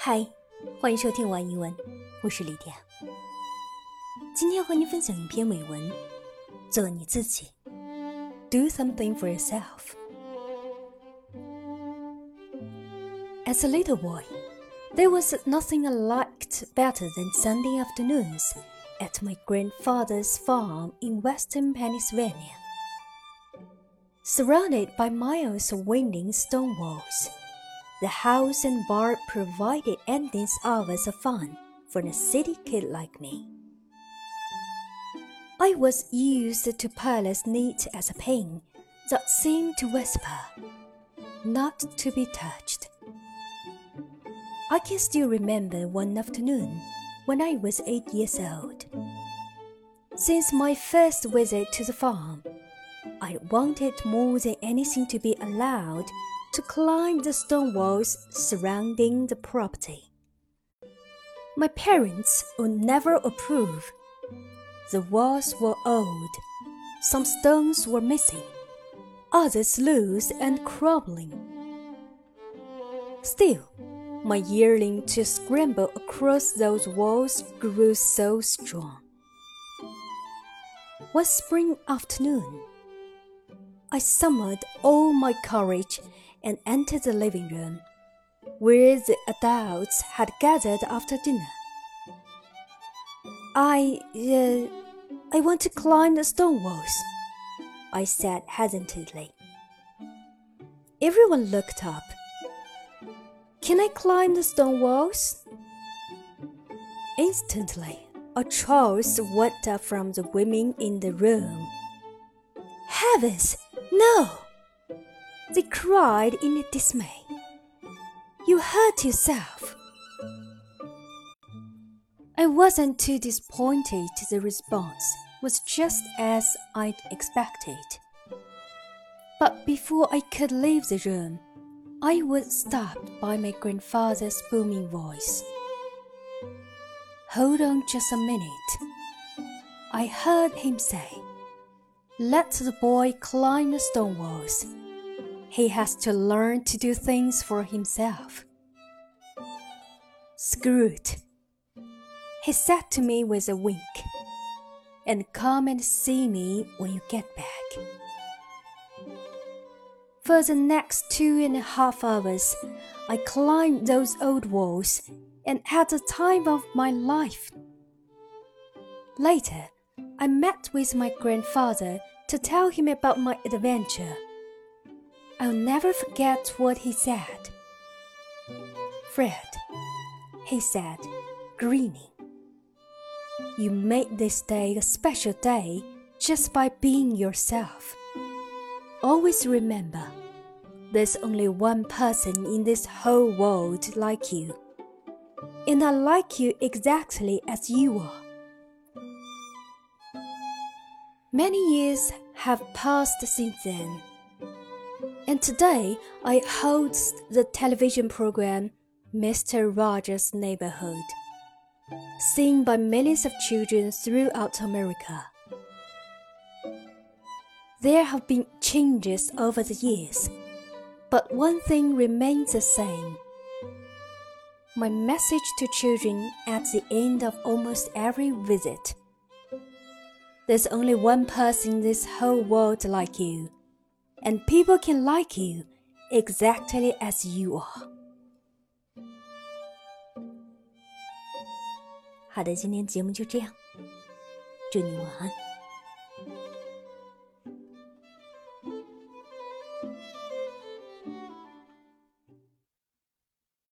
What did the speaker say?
嗨，欢迎收听晚英文，我是李典。今天和你分享一篇美文，做你自己，Do something for yourself。As a little boy, there was nothing I liked better than Sunday afternoons at my grandfather's farm in western Pennsylvania. Surrounded by miles of winding stone walls, the house and bar provided endless hours of fun for a city kid like me. I was used to pilots neat as a pin that seemed to whisper, not to be touched. I can still remember one afternoon when I was eight years old. Since my first visit to the farm, I wanted more than anything to be allowed to climb the stone walls surrounding the property. My parents would never approve. The walls were old, some stones were missing, others loose and crumbling. Still, my yearning to scramble across those walls grew so strong. One spring afternoon, I summoned all my courage and entered the living room, where the adults had gathered after dinner. I, uh, I want to climb the stone walls, I said hesitantly. Everyone looked up can I climb the stone walls? Instantly, a chorus went up from the women in the room. Heavens, no! They cried in dismay. You hurt yourself. I wasn't too disappointed. The response was just as I'd expected. But before I could leave the room, I was stopped by my grandfather's booming voice. Hold on just a minute. I heard him say, Let the boy climb the stone walls. He has to learn to do things for himself. Screwed, he said to me with a wink, and come and see me when you get back. For the next two and a half hours, I climbed those old walls and had the time of my life. Later, I met with my grandfather to tell him about my adventure. I'll never forget what he said. Fred, he said, grinning, you made this day a special day just by being yourself. Always remember, there's only one person in this whole world like you. And I like you exactly as you are. Many years have passed since then. And today I host the television program Mr. Rogers' Neighborhood, seen by millions of children throughout America. There have been changes over the years, but one thing remains the same. My message to children at the end of almost every visit. There's only one person in this whole world like you, and people can like you exactly as you are. 好的，今天节目就这样，祝你晚安。